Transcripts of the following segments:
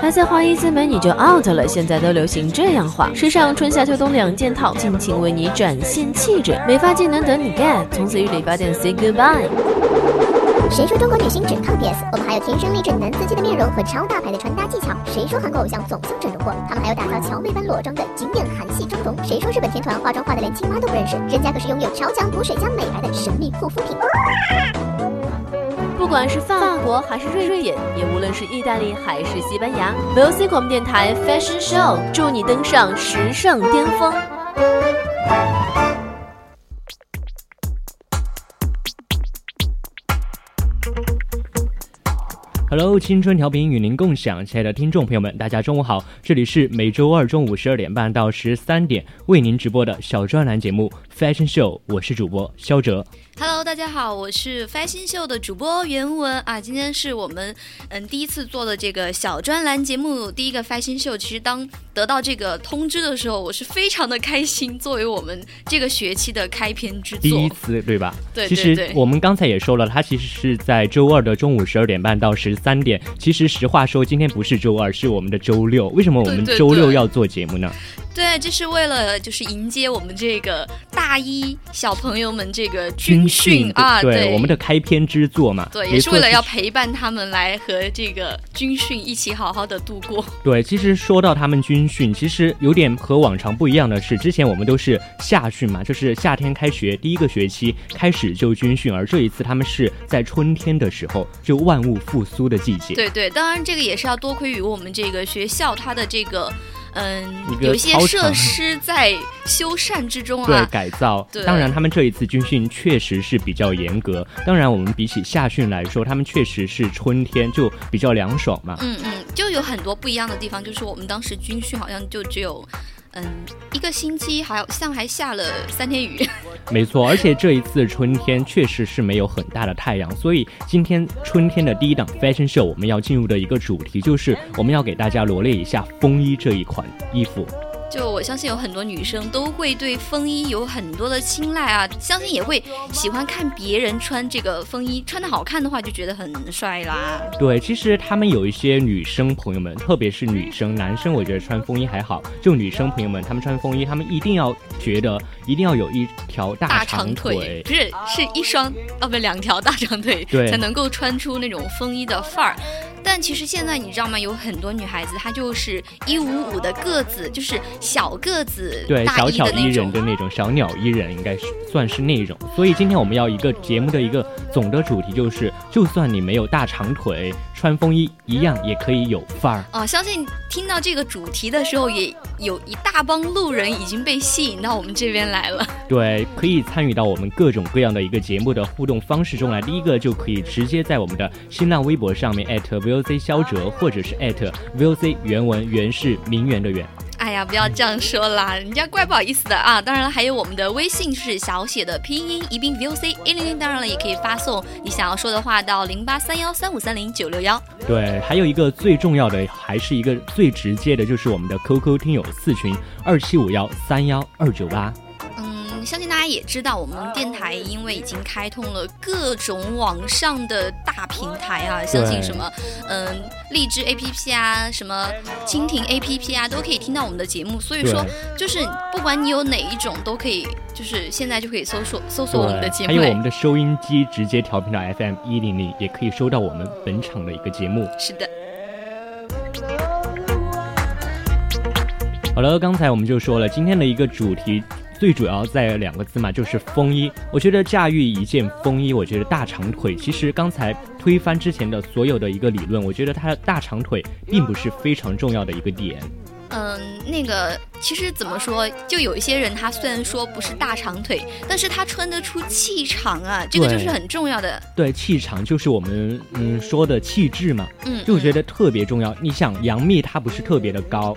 还在花一字眉你就 out 了，现在都流行这样画，时尚春夏秋冬两件套，尽情为你展现气质，美发技能等你 get，从此与理发店 say goodbye。谁说中国女星只靠 PS？我们还有天生丽质男子气的面容和超大牌的穿搭技巧。谁说韩国偶像总像整容过？他们还有打造乔妹般裸妆的经典韩系妆容。谁说日本天团化妆化的连青蛙都不认识？人家可是拥有超强补水加美白的神秘护肤品。不管是法国还是瑞典，也无论是意大利还是西班牙，VOC 广播电台 Fashion Show 祝你登上时尚巅峰。Hello，青春调频与您共享，亲爱的听众朋友们，大家中午好，这里是每周二中午十二点半到十三点为您直播的小专栏节目 Fashion Show，我是主播肖哲。Hello，大家好，我是 Fashion Show 的主播袁文啊。今天是我们嗯第一次做的这个小专栏节目，第一个 Fashion Show。其实当得到这个通知的时候，我是非常的开心，作为我们这个学期的开篇之作。第一次对吧？对。其实我们刚才也说了，它其实是在周二的中午十二点半到十三点。其实实话说，今天不是周二，是我们的周六。为什么我们周六要做节目呢？对，这是为了就是迎接我们这个大一小朋友们这个军训啊，对，我们的开篇之作嘛，对，也是为了要陪伴他们来和这个军训一起好好的度过。对，其实说到他们军训，其实有点和往常不一样的是，之前我们都是夏训嘛，就是夏天开学第一个学期开始就军训，而这一次他们是在春天的时候，就万物复苏的季节。对对，当然这个也是要多亏于我们这个学校它的这个。嗯，有一些设施在修缮之中啊，对改造。当然，他们这一次军训确实是比较严格。当然，我们比起夏训来说，他们确实是春天就比较凉爽嘛。嗯嗯，就有很多不一样的地方，就是我们当时军训好像就只有。嗯，一个星期好像还下了三天雨，没错。而且这一次春天确实是没有很大的太阳，所以今天春天的第一档 fashion show 我们要进入的一个主题就是我们要给大家罗列一下风衣这一款衣服。就我相信有很多女生都会对风衣有很多的青睐啊，相信也会喜欢看别人穿这个风衣，穿的好看的话就觉得很帅啦。对，其实他们有一些女生朋友们，特别是女生，男生我觉得穿风衣还好，就女生朋友们，她们穿风衣，她们一定要觉得一定要有一条大长腿，不是是一双哦不两条大长腿，对，才能够穿出那种风衣的范儿。但其实现在你知道吗？有很多女孩子她就是一五五的个子，就是小个子，对，小巧伊人的那种小鸟依人，应该是算是那种。所以今天我们要一个节目的一个总的主题就是，就算你没有大长腿，穿风衣一样也可以有范儿。哦，相信听到这个主题的时候，也有一大帮路人已经被吸引到我们这边来了。对，可以参与到我们各种各样的一个节目的互动方式中来。第一个就可以直接在我们的新浪微博上面艾特 VOC 肖哲，或者是艾特 VOC 原文原是名媛的媛。哎呀，不要这样说啦，人家怪不好意思的啊。当然了，还有我们的微信是小写的拼音宜宾 VOC 一零零。当然了，也可以发送你想要说的话到零八三幺三五三零九六幺。对，还有一个最重要的，还是一个最直接的，就是我们的 QQ 听友四群二七五幺三幺二九八。相信大家也知道，我们电台因为已经开通了各种网上的大平台啊，相信什么，嗯，荔枝 APP 啊，什么蜻蜓 APP 啊，都可以听到我们的节目。所以说，就是不管你有哪一种，都可以，就是现在就可以搜索搜索我们的节目。还有我们的收音机直接调频到 FM 一零零，也可以收到我们本场的一个节目。是的。好了，刚才我们就说了今天的一个主题。最主要在两个字嘛，就是风衣。我觉得驾驭一件风衣，我觉得大长腿。其实刚才推翻之前的所有的一个理论，我觉得它的大长腿并不是非常重要的一个点。嗯，那个其实怎么说，就有一些人他虽然说不是大长腿，但是他穿得出气场啊，这个就是很重要的。对，气场就是我们嗯说的气质嘛。嗯，就觉得特别重要。你想杨幂她不是特别的高。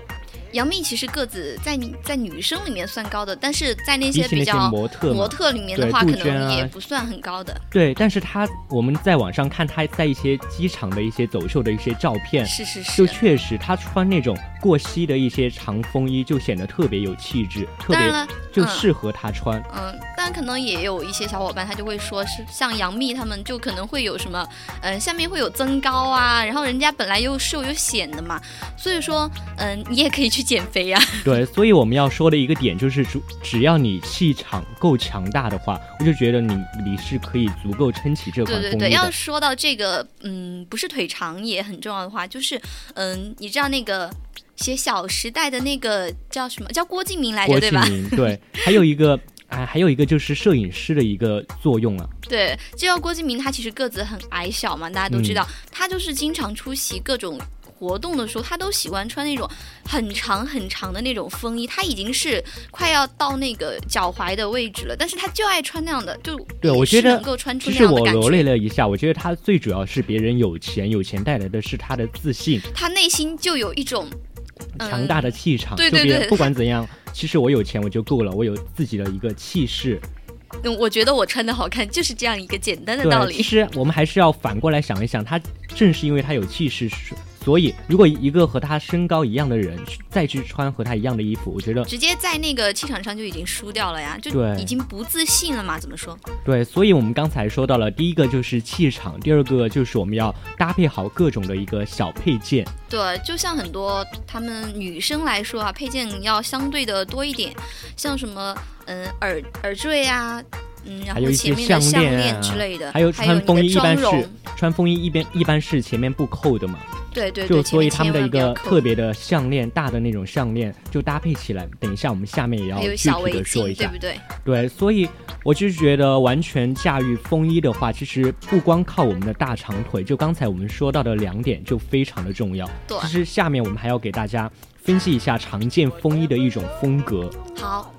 杨幂其实个子在在女生里面算高的，但是在那些比较模特模特里面的话，可能也不算很高的。对，但是她我们在网上看她在一些机场的一些走秀的一些照片，是是是，就确实她穿那种过膝的一些长风衣，就显得特别有气质，特别就适合她穿。嗯，但可能也有一些小伙伴他就会说是像杨幂他们就可能会有什么，嗯，下面会有增高啊，然后人家本来又瘦又显的嘛，所以说，嗯，你也可以去减肥呀。对，所以我们要说的一个点就是，只只要你气场够强大的话，我就觉得你你是可以足够撑起这款对对对，要说到这个，嗯，不是腿长也很重要的话，就是，嗯，你知道那个写《小时代》的那个叫什么？叫郭敬明来着，对吧？敬明，对，还有一个。哎，还有一个就是摄影师的一个作用啊。对，就像郭敬明他其实个子很矮小嘛，大家都知道，嗯他就是经常出席各种活动的时候，他都喜欢穿那种很长很长的那种风衣，他已经是快要到那个脚踝的位置了，但是他就爱穿那样的，就对我觉得是能够穿出那样的感觉。我罗列。了一下，我觉得他最主要是别人有钱，有钱带来的是他的自信，他内心就有一种。嗯强大的气场。对对对不管怎样，其实我有钱我就够了，我有自己的一个气势。嗯，我觉得我穿的好看，就是这样一个简单的道理，其。实我们还是要反过来想一想，他正是因为他有气势，所以如果一个和他身高一样的人去再去穿和他一样的衣服，我觉得直接在那个气场上就已经输掉了呀，就对已经不自信了嘛？怎么说？对。所以我们刚才说到了，第一个就是气场，第二个就是我们要搭配好各种的一个小配件。对，就像很多他们女生来说啊，配件要相对的多一点，像什么嗯耳耳坠啊，嗯，然后还有一些项链啊链之类的，还有穿风衣一般是穿风衣一边一般是前面不扣的嘛，对对对，就所以他们的一个特别的项链，大的那种项链就搭配起来。等一下我们下面也要具体的说一下对不。对？对，所以我就觉得完全驾驭风衣的话，其实不光靠我们的大长腿，就刚才我们说到的两点就非常的重要。对其实下面我们还要给大家分析一下常见风衣的一种风格。好，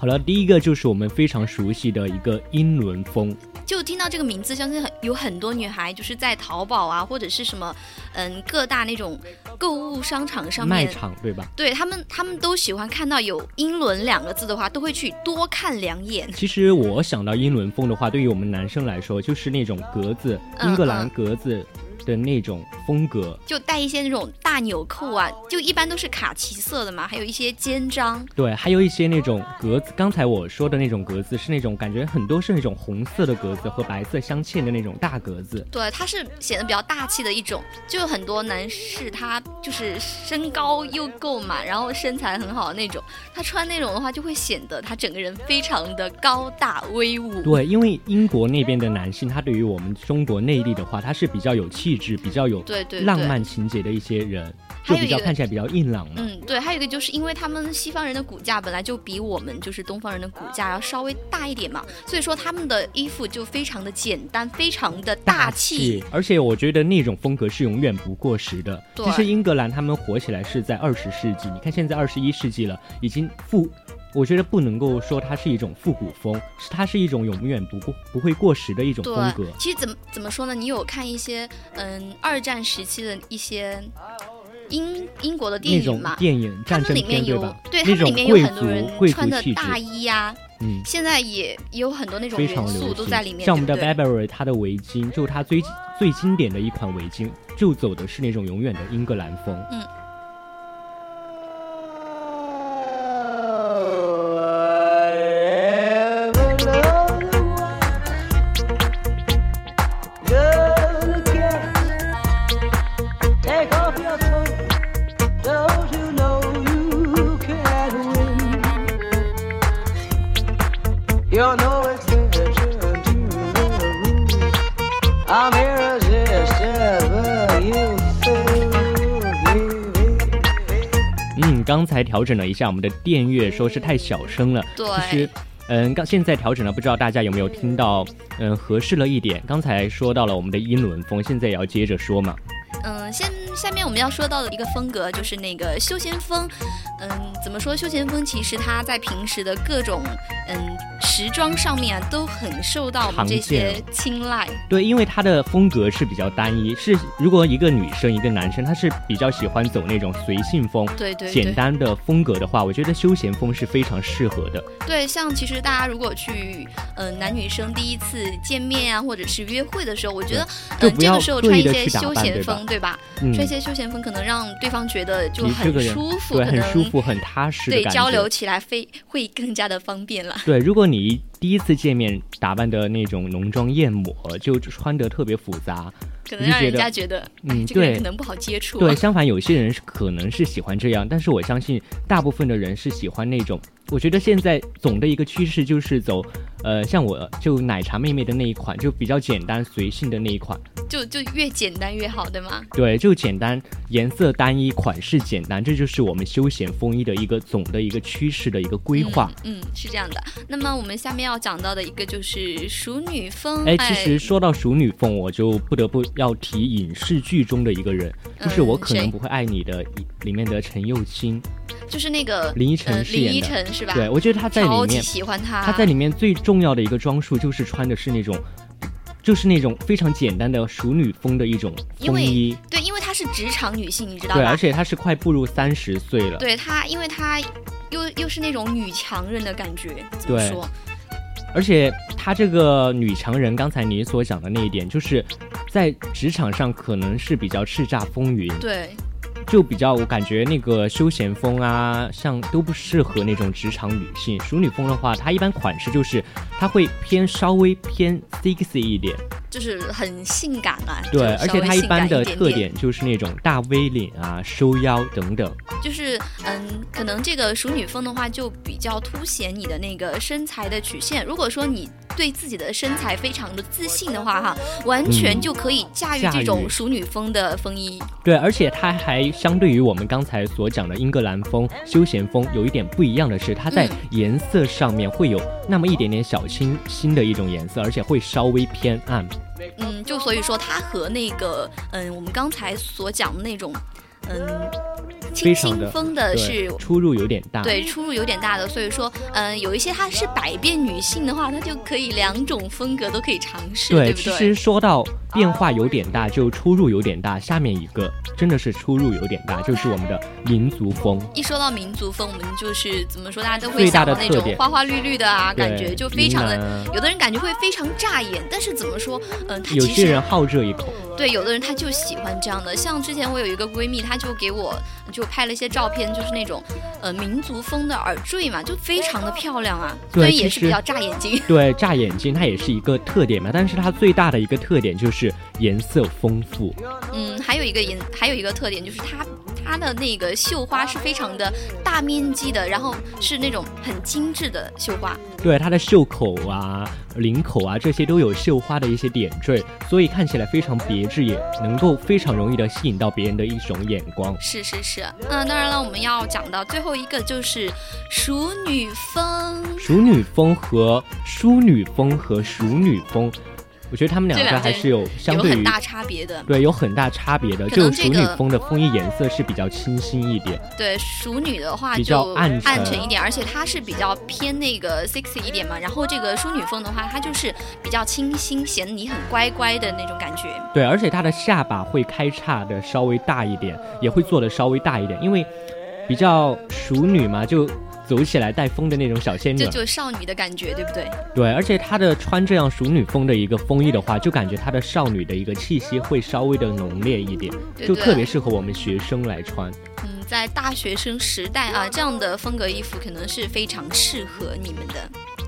好了，第一个就是我们非常熟悉的一个英伦风。就听到这个名字，相信很有很多女孩就是在淘宝啊，或者是什么，嗯，各大那种购物商场上面卖面，场对吧？对他们，他们都喜欢看到有英伦两个字的话，都会去多看两眼。其实我想到英伦风的话，对于我们男生来说，就是那种格子，嗯英格兰格子的那种风格。就带一些那种大纽扣啊，就一般都是卡其色的嘛，还有一些肩章，对，还有一些那种格子，刚才我说的那种格子是那种感觉很多是那种红色的格子和白色镶嵌的那种大格子。对，它是显得比较大气的一种。就有很多男士他就是身高又够嘛，然后身材很好的那种，他穿那种的话就会显得他整个人非常的高大威武。对，因为英国那边的男性，他对于我们中国内地的话，他是比较有气质、比较有对对对浪漫情节的一些人，就比较看起来比较硬朗嘛。嗯，对，还有一个就是因为他们西方人的骨架本来就比我们就是东方人的骨架要稍微大一点嘛，所以说他们的衣服就非常的简单，非常的大气。，而且我觉得那种风格是永远不过时的。对其实英格兰他们火起来是在二十世纪，你看现在二十一世纪了，已经复，我觉得不能够说它是一种复古风，是它是一种永远不过不会过时的一种风格。其实怎么怎么说呢？你有看一些嗯二战时期的一些英英国的电影吗？电影战争里面有片对吧？对他那种们里面有贵族很多人穿的大衣呀、嗯，现在也也有很多那种非元素。都在里面，像我们的 Burberry，它的围巾就是它最最经典的一款围巾，就走的是那种永远的英格兰风。嗯。才调整了一下我们的电乐，说是太小声了。对其实，嗯，刚现在调整了，不知道大家有没有听到？嗯，合适了一点。刚才说到了我们的英伦风，现在也要接着说嘛。下面我们要说到的一个风格就是那个休闲风。嗯，怎么说休闲风？其实它在平时的各种嗯时装上面啊，都很受到我们这些青睐。对，因为它的风格是比较单一，是如果一个女生一个男生，他是比较喜欢走那种随性风。对对对简单的风格的话，我觉得休闲风是非常适合的。对，像其实大家如果去嗯、呃男女生第一次见面啊，或者是约会的时候，我觉得嗯、这个时候穿一些休闲风，对吧？嗯些休闲风可能让对方觉得就很舒服，对，很舒服，很踏实对。交流起来非会更加的方便了。对，如果你第一次见面打扮的那种浓妆艳抹，就穿得特别复杂，可能让人家觉得，嗯哎，这个人对可能不好接触、啊。对，相反有些人是可能是喜欢这样，但是我相信大部分的人是喜欢那种。我觉得现在总的一个趋势就是走，呃，像我就奶茶妹妹的那一款，就比较简单随性的那一款。就就越简单越好，对吗？对，就简单，颜色单一，款式简单，这就是我们休闲风衣的一个总的一个趋势的一个规划。嗯，嗯，是这样的。那么我们下面要讲到的一个就是熟女风。哎，其实说到熟女风，我就不得不要提影视剧中的一个人，就是我可能不会爱你的里面的陈幼卿。就是那个林依晨呃林依晨是吧？对，我觉得她在里面，喜欢她。她在里面最重要的一个装束就是穿的是那种，就是那种非常简单的熟女风的一种风衣。对，因为她是职场女性，你知道对，而且她是快步入三十岁了。对她，因为她又又是那种女强人的感觉，怎么说？而且她这个女强人，刚才你所讲的那一点，就是在职场上可能是比较叱咤风云，对，就比较我感觉那个休闲风啊，像都不适合那种职场女性。淑女风的话，它一般款式就是它会偏稍微偏 sexy 一点，就是很性感啊。对，就而且它一般的特点就是那种大 V 领啊、收腰等等。就是嗯，可能这个淑女风的话，就比较凸显你的那个身材的曲线。如果说你对自己的身材非常的自信的话，哈，完全嗯就可以驾驭这种熟女风的风衣。对，而且它还相对于我们刚才所讲的英格兰风、休闲风有一点不一样的是，它在颜色上面会有那么一点点小清新的一种颜色，而且会稍微偏暗。嗯，就所以说它和那个嗯，我们刚才所讲的那种嗯清非常的新风的是，出入有点大。对，出入有点大的，所以说，嗯，有一些它是百变女性的话，她就可以两种风格都可以尝试，对，对不对？其实说到变化有点大，就出入有点大。下面一个真的是出入有点大，就是我们的民族风。一说到民族风，我们就是怎么说，大家都会想到那种花花绿绿的啊，感觉就非常的，有的人感觉会非常扎眼，但是怎么说，嗯，他有些人好这一口。对有的人他就喜欢这样的。像之前我有一个闺蜜，她就给我就拍了一些照片，就是那种呃民族风的耳坠嘛，就非常的漂亮啊，对所以也是比较炸眼睛。对，炸眼睛它也是一个特点嘛，但是它最大的一个特点就是颜色丰富。嗯，还有一个颜，还有一个特点就是它它的那个绣花是非常的大面积的，然后是那种很精致的绣花。对，它的袖口啊、领口啊这些都有绣花的一些点缀，所以看起来非常别致，也能够非常容易的吸引到别人的一种眼光。是是是，那，当然了，我们要讲到最后一个就是熟女风。熟女风和淑女风和熟女风，我觉得他们两个还是有相对于有很大差别的。对有很大差别的。可就熟女风的风衣颜色是比较清新一点，对，熟女的话比较就暗沉沉一点，而且它是比较偏那个 sexy 一点嘛。然后这个淑女风的话，它就是比较清新，显得你很乖乖的那种感觉。对，而且它的下巴会开叉的稍微大一点，也会做的稍微大一点，因为比较熟女嘛，就走起来带风的那种小仙女就儿。就少女的感觉，对不对？对，而且她的穿这样熟女风的一个风衣的话，就感觉她的少女的一个气息会稍微的浓烈一点，对对就特别适合我们学生来穿。嗯，在大学生时代啊，这样的风格衣服可能是非常适合你们的。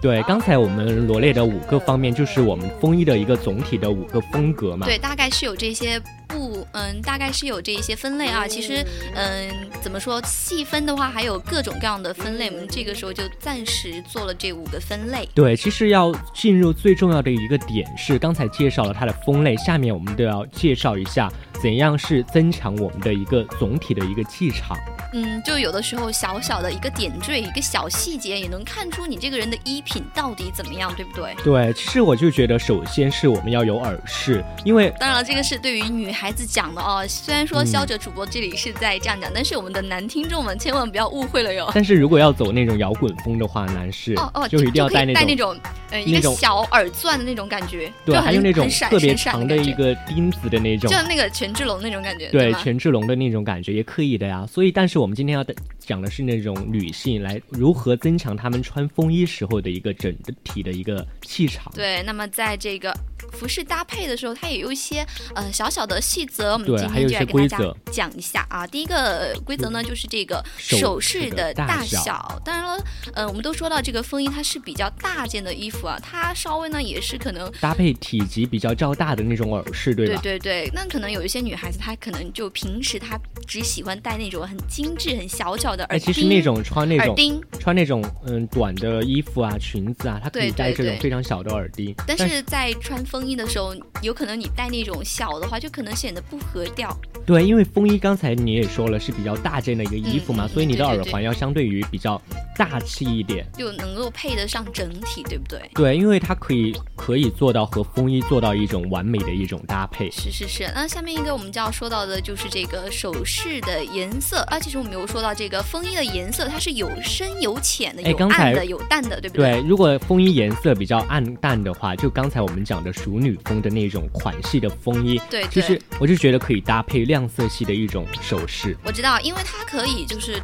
对，刚才我们罗列的五个方面，就是我们风衣的一个总体的五个风格嘛。对，大概是有这些不，嗯，大概是有这一些分类啊。其实，嗯，怎么说细分的话，还有各种各样的分类。我们这个时候就暂时做了这五个分类。对，其实要进入最重要的一个点是，刚才介绍了它的分类，下面我们都要介绍一下怎样是增强我们的一个总体的一个气场。嗯，就有的时候小小的一个点缀，一个小细节，也能看出你这个人的衣品到底怎么样，对不对？对，其实我就觉得，首先是我们要有耳饰，因为当然了，这个是对于女孩子讲的哦。虽然说嗯肖哲主播这里是在这样讲，但是我们的男听众们千万不要误会了哟。但是如果要走那种摇滚风的话，男士哦哦，就一定要戴那种。戴那种，呃，一个小耳钻的那种感觉，对，就还有那种很特别长的一个钉子的那种就，像那个权志龙那种感觉，对？权志龙的那种感觉也可以的呀。所以，但是我们今天要讲的是那种女性来如何增强她们穿风衣时候的一个整体的一个气场。对，那么在这个服饰搭配的时候，它也有一些呃小小的细则，我们对今还有一些天就来给大家规则讲一下啊。第一个规则呢，就是这个首饰的大大小小。当然了，呃，我们都说到这个风衣它是比较大件的衣服啊，它稍微呢也是可能搭配体积比较较大的那种耳饰，对对吧？对对，那可能有一些女孩子，她可能就平时她只喜欢戴那种很精致、很小巧的耳。其实那种穿那种耳钉，穿那种嗯短的衣服啊、裙子啊，它可以戴这种对对非常小的耳钉。但是在穿风衣的时候，有可能你戴那种小的话，就可能显得不合调。对，因为风衣刚才你也说了是比较大件的一个衣服嘛，所以你的耳环要相对于比较大气一点。就能够配得上整体，对不对？对，因为它可以可以做到和风衣做到一种完美的一种搭配。是是是。那下面一个我们就要说到的就是这个首饰的颜色啊。其实我们有说到这个风衣的颜色，它是有深有浅的，有暗的，有淡的，对不对？对，如果风衣颜色比较暗淡的话，就刚才我们讲的熟女风的那种款式的风衣，对对其实我就觉得可以搭配亮色系的一种首饰。我知道，因为它可以就是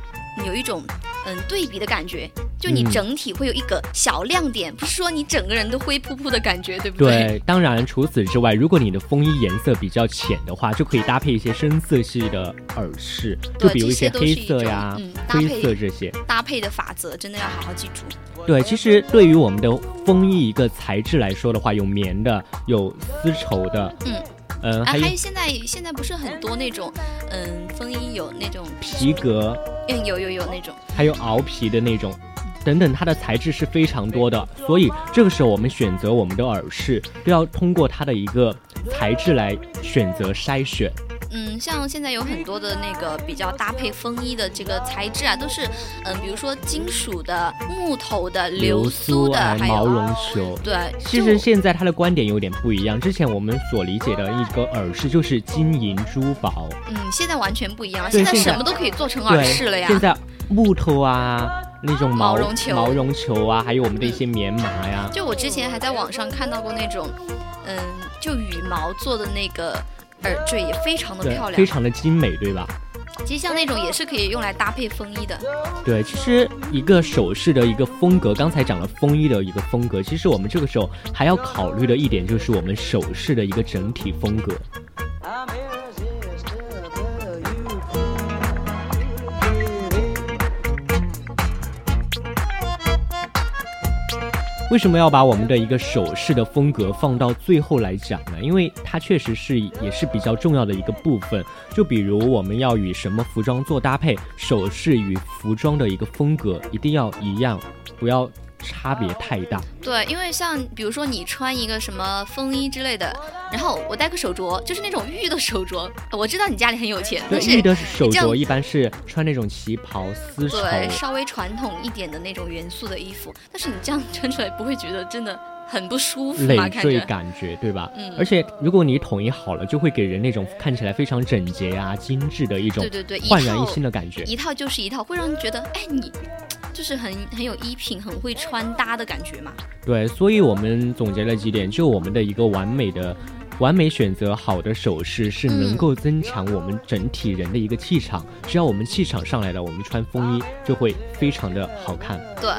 有一种嗯对比的感觉，就你嗯整体会有一个小亮点，不是说你整个人都灰扑扑的感觉，对不对，当然除此之外，如果你的风衣颜色比较浅的话，就可以搭配一些深色系的耳饰，就比如一些黑色呀、嗯灰色这些。搭配的法则真的要好好记住。对，其实对于我们的风衣一个材质来说的话，有棉的，有丝绸的，嗯，嗯、啊，还有现在现在不是很多那种嗯风衣有那种皮革，嗯有有有那种。还有袄皮的那种。等等，它的材质是非常多的，所以这个时候我们选择我们的耳饰，都要通过它的一个材质来选择筛选。嗯，像现在有很多的那个比较搭配风衣的这个材质啊，都是嗯，比如说金属的、木头的、流苏的，哎还有毛绒球。对，其实现在他的观点有点不一样。之前我们所理解的一个耳饰就是金银珠宝，嗯，现在完全不一样了，现在什么都可以做成耳，饰了呀。现在木头啊，那种毛毛绒球毛绒球啊，还有我们的一些棉麻呀，就我之前还在网上看到过那种，嗯，就羽毛做的那个耳坠，也非常的漂，亮非。常的精美，对吧？其实像那种也是可以用来搭配风衣的。对，其实一个首饰的一个风格，刚才讲了风衣的一个风格，其实我们这个时候还要考虑的一点就是我们首饰的一个整体风格。为什么要把我们的一个首饰的风格放到最后来讲呢？因为它确实是也是比较重要的一个部分。就比如我们要与什么服装做搭配，首饰与服装的一个风格一定要一样，不要差别太大。对，因为像比如说你穿一个什么风衣之类的，然后我戴个手镯，就是那种玉的手镯。我知道你家里很有钱，对，但是玉的手镯一般是穿那种旗袍、丝绸。对稍微传统一点的那种元素的衣服，但是你这样穿出来不会觉得真的很不舒服累。赘感觉，对吧？嗯而且如果你统一好了，就会给人那种看起来非常整洁啊、精致的一种对对对，焕然一新的感觉。一套就是一套，会让人觉得，哎，你就是很很有衣品，很会穿搭的感觉嘛。对，所以我们总结了几点，就我们的一个完美的。完美选择好的首饰是能嗯够增强我们整体人的一个气场，只要我们气场上来了，我们穿风衣就会非常的好看。对，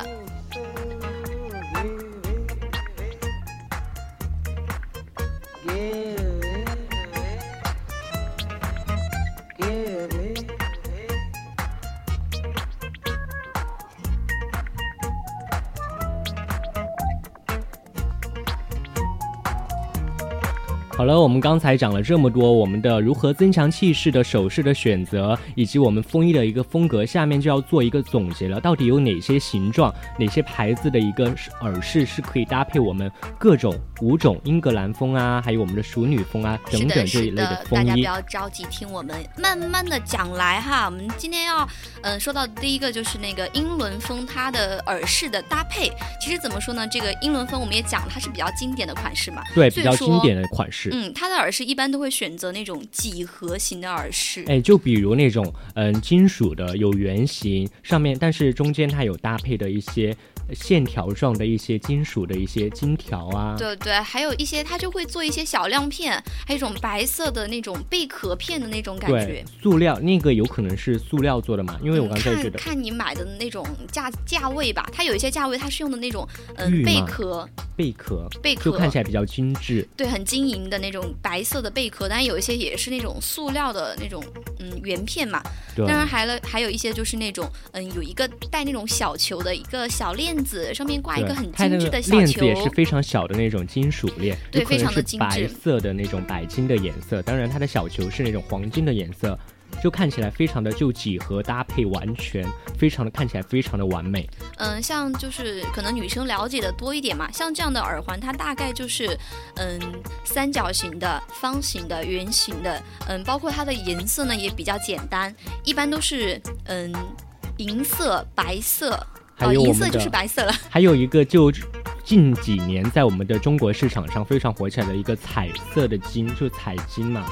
好了，我们刚才讲了这么多，我们的如何增强气势的首饰的选择，以及我们风衣的一个风格，下面就要做一个总结了。到底有哪些形状、哪些牌子的一个耳饰是可以搭配我们各种五种英格兰风啊，还有我们的淑女风啊，等等这一类的大风衣？家不要着急，听我们慢慢的讲来哈。我们今天要嗯、呃说到第一个就是那个英伦风，它的耳饰的搭配，其实怎么说呢？这个英伦风我们也讲了，它是比较经典的款式嘛。对，比较经典的款式。嗯，它的耳饰一般都会选择那种几何型的耳饰。哎，就比如那种嗯金属的，有圆形，上面但是中间它有搭配的一些线条状的一些金属的一些金条啊，对对，还有一些它就会做一些小亮片，还有一种白色的那种贝壳片的那种感对觉。，塑料那个有可能是塑料做的嘛，因为我嗯刚才觉得看看你买的那种价价位吧，它有一些价位它是用的那种嗯贝壳，贝壳贝壳。就看起来比较精致，对，很晶莹的那种白色的贝壳，但有一些也是那种塑料的那种嗯圆片嘛。当，然还了还有一些就是那种嗯有一个带那种小球的一个小链子，上面挂一个很精致的小链子球。也是非常小的那种金属链，对非常的精致色的那种白金的颜色，当然它的小球是那种黄金的颜色。就看起来非常的就几何搭配完全，非常的看起来非常的完美。嗯，像就是可能女生了解的多一点嘛，像这样的耳环，它大概就是嗯三角形的、方形的、圆形的，嗯，包括它的颜色呢也比较简单，一般都是嗯银色、白色，还哦，有我们的银色就是白色了。还有一个就近几年在我们的中国市场上非常火起来的一个彩色的金，就彩金嘛，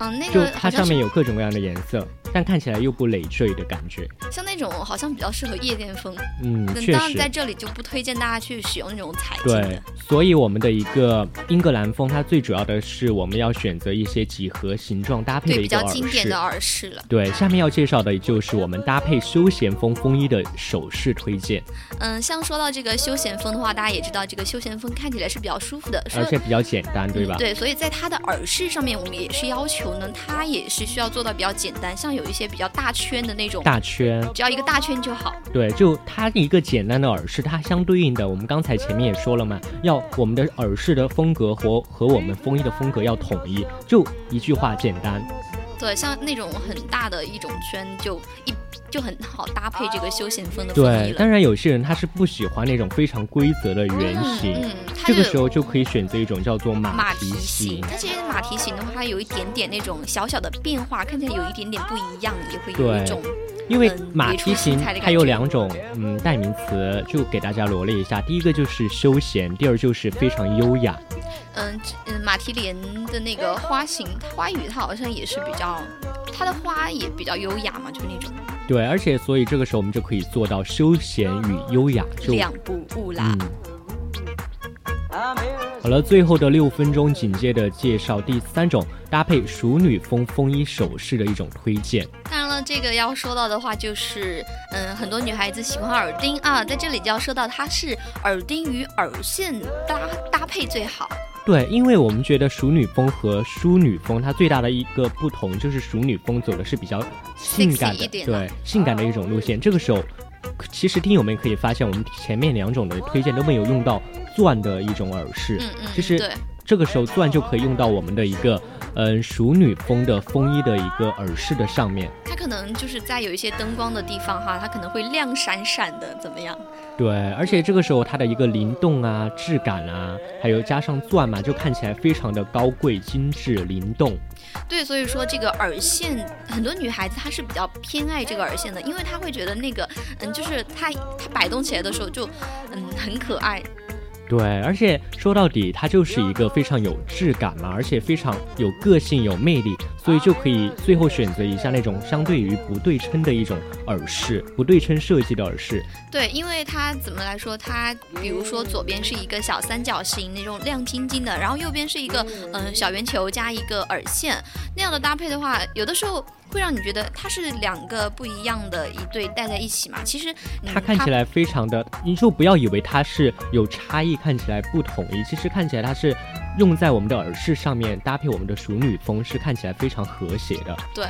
嗯，那个就它上面有各种各样的颜色，但看起来又不累赘的感觉。像那种好像比较适合夜店风，嗯，确那当然在。这里就不推荐大家去使用那种彩金对。，所以我们的一个英格兰风，它最主要的是我们要选择一些几何形状搭配对，比较的一个耳饰经典的。耳饰了。对，下面要介绍的就是我们搭配休闲风风衣的首饰推荐，嗯，像说到这个休闲风的话，大家也知道，这个休闲风看起来是比较舒服的，而且比较简单，对吧？嗯对，所以在它的耳饰上面，我们也是要求呢，它也是需要做到比较简单，像有一些比较大圈的那种，大圈，只要一个大圈就好。对，就它一个简单的耳饰，它相对应的，我们刚才前面也说了嘛，要我们的耳饰的风格和和我们风衣的风格要统一，就一句话简单。对，像那种很大的一种圈，就一就很好搭配这个休闲风的风对，当然有些人他是不喜欢那种非常规则的圆形，嗯，这个时候就可以选择一种叫做马马蹄蹄形形，。它其实马蹄形的话，它有一点点那种小小的变化，看起来有一点点不一样，也会有对一种因为嗯马蹄形它有两种嗯代名词，就给大家罗列一下。第一个就是休闲，第二就是非常优雅。嗯嗯，马蹄莲的那个花型花语，它好像也是比较，它的花也比较优雅嘛，就是那种对，而且所以这个时候我们就可以做到休闲与优雅，就两不误啦。嗯。好了，最后的六分钟，紧接着介绍第三种搭配熟女风风衣首饰的一种推荐。当然了，这个要说到的话，就是嗯，很多女孩子喜欢耳钉啊，在这里就要说到它是耳钉与耳线搭搭配最好。对，因为我们觉得熟女风和淑女风，它最大的一个不同就是熟女风走的是比较性感的，对，性感的一种路线。这个时候，其实听友们可以发现，我们前面两种的推荐都没有用到钻的一种耳饰，嗯嗯，其实，这个时候钻就可以用到我们的一个嗯熟女风的风衣的一个耳饰的上面。它可能就是在有一些灯光的地方哈，它可能会亮闪闪的，怎么样？对，而且这个时候它的一个灵动啊、质感啊，还有加上钻嘛，就看起来非常的高贵、精致、灵动。对，所以说这个耳线，很多女孩子她是比较偏爱这个耳线的，因为她会觉得那个，嗯，就是它它摆动起来的时候就，嗯，很可爱。对，而且说到底，它就是一个非常有质感嘛，而且非常有个性、有魅力，所以就可以最后选择一下那种相对于不对称的一种耳饰，不对称设计的耳饰。对，因为它怎么来说，它比如说左边是一个小三角形那种亮晶晶的，然后右边是一个嗯小圆球加一个耳线，那样的搭配的话，有的时候会让你觉得它是两个不一样的一对戴在一起嘛。其实、嗯、它看起来非常的，你就不要以为它是有差异，看起来不统一，其实看起来它是用在我们的耳饰上面搭配我们的熟女风，是看起来非常和谐的。对，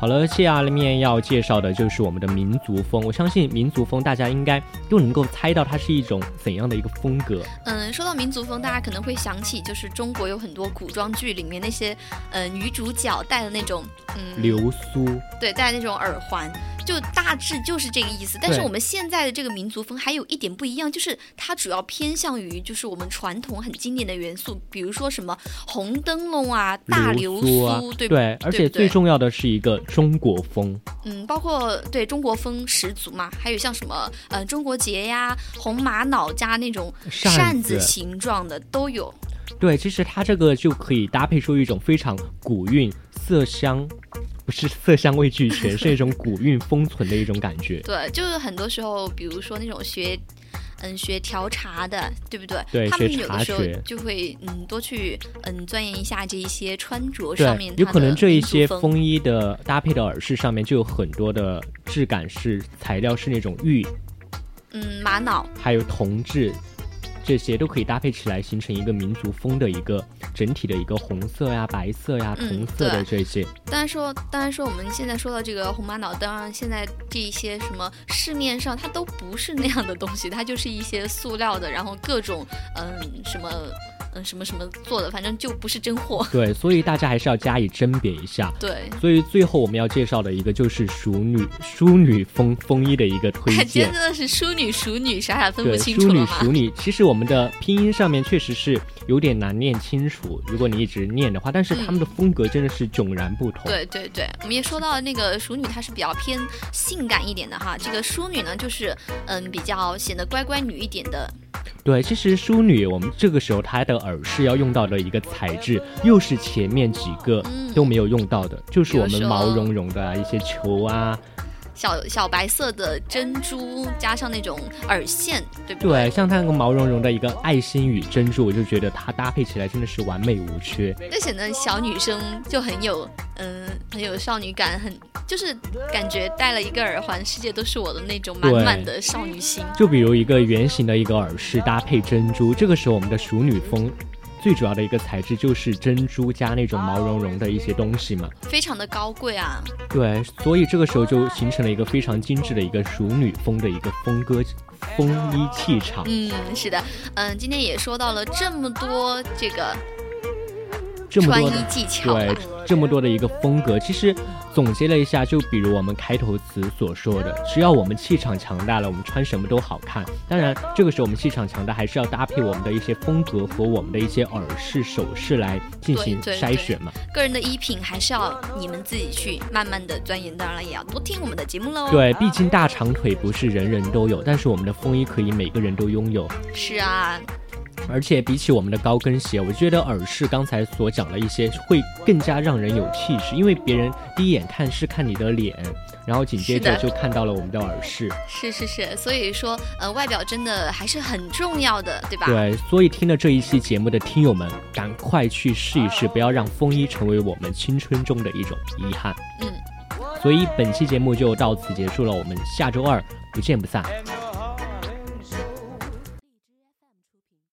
好了，下面要介绍的就是我们的民族风。我相信民族风大家应该又能够猜到它是一种怎样的一个风格。嗯，说到民族风，大家可能会想起就是中国有很多古装剧里面那些呃女主角戴的那种嗯流苏，对，戴那种耳环，就大致就是这个意思。但是我们现在的这个民族风还有一点不一样，就是它主要偏向于就是我们传统很经典的元素，比如说什么红灯笼啊、大流苏啊，对对，而且最重要的是一个中国风。嗯，包括对中国风十足嘛，还有像什么呃中国结呀、红玛瑙加那种扇子形状的都有。对，其实它这个就可以搭配出一种非常古韵、色香不是色香味俱全，是那种古韵封存的一种感觉。对，就是很多时候，比如说那种学。嗯，学调茶的，对不对？对他们学有的时候就会嗯多去嗯钻研一下这一些穿着上面，有可能这一些风风衣的搭配的耳饰上面就有很多的质感是材料是那种玉，嗯玛瑙，还有铜质，这些都可以搭配起来，形成一个民族风的一个整体的一个红色呀、白色呀、嗯铜色的这些。当然说，当然说，我们现在说到这个红玛瑙，当然现在这一些什么市面上它都不是那样的东西，它就是一些塑料的，然后各种嗯什么嗯什么什么做的，反正就不是真货。对，所以大家还是要加以甄别一下。对，所以最后我们要介绍的一个就是淑女淑女风风衣的一个推荐真。的是淑女淑女，傻傻分不清楚淑女？淑女，其实我们的拼音上面确实是有点难念清楚，如果你一直念的话，但是他们的风格真的是迥然不同。对对对，我们也说到那个淑女，她是比较偏性感一点的哈。这个淑女呢，就是嗯比较显得乖乖女一点的。对，其实淑女，我们这个时候她的耳饰要用到的一个材质，又是前面几个嗯。都没有用到的，就是我们毛茸茸的啊一些球啊，小小白色的珍珠，加上那种耳线，对不对，像它那个毛茸茸的一个爱心与珍珠，我就觉得它搭配起来真的是完美无缺。就显得小女生就很有，嗯，很有少女感，很就是感觉戴了一个耳环，世界都是我的那种满满的少女心。就比如一个圆形的一个耳饰搭配珍珠，这个时候我们的熟女风最主要的一个材质就是珍珠加那种毛茸茸的一些东西嘛。非常的高贵啊！对，所以这个时候就形成了一个非常精致的一个熟女风的一个风格风衣气场。嗯，是的，嗯，今天也说到了这么多这个这么多的穿衣技巧对。这么多的一个风格，其实总结了一下，就比如我们开头词所说的，只要我们气场强大了，我们穿什么都好看。当然，这个时候我们气场强大，还是要搭配我们的一些风格和我们的一些耳饰、首饰来进行筛选嘛。个人的衣品还是要你们自己去慢慢的钻研，当然了，也要多听我们的节目喽。，对，毕竟大长腿不是人人都有，但是我们的风衣可以每个人都拥有。是啊，而且比起我们的高跟鞋，我觉得耳饰刚才所讲的一些会更加让人有气势，因为别人第一眼看是看你的脸，然后紧接着就看到了我们的耳饰。是是是，所以说，呃，外表真的还是很重要的，对吧？对，所以听了这一期节目的听友们，赶快去试一试，不要让风衣成为我们青春中的一种遗憾。嗯，所以本期节目就到此结束了，我们下周二不见不散。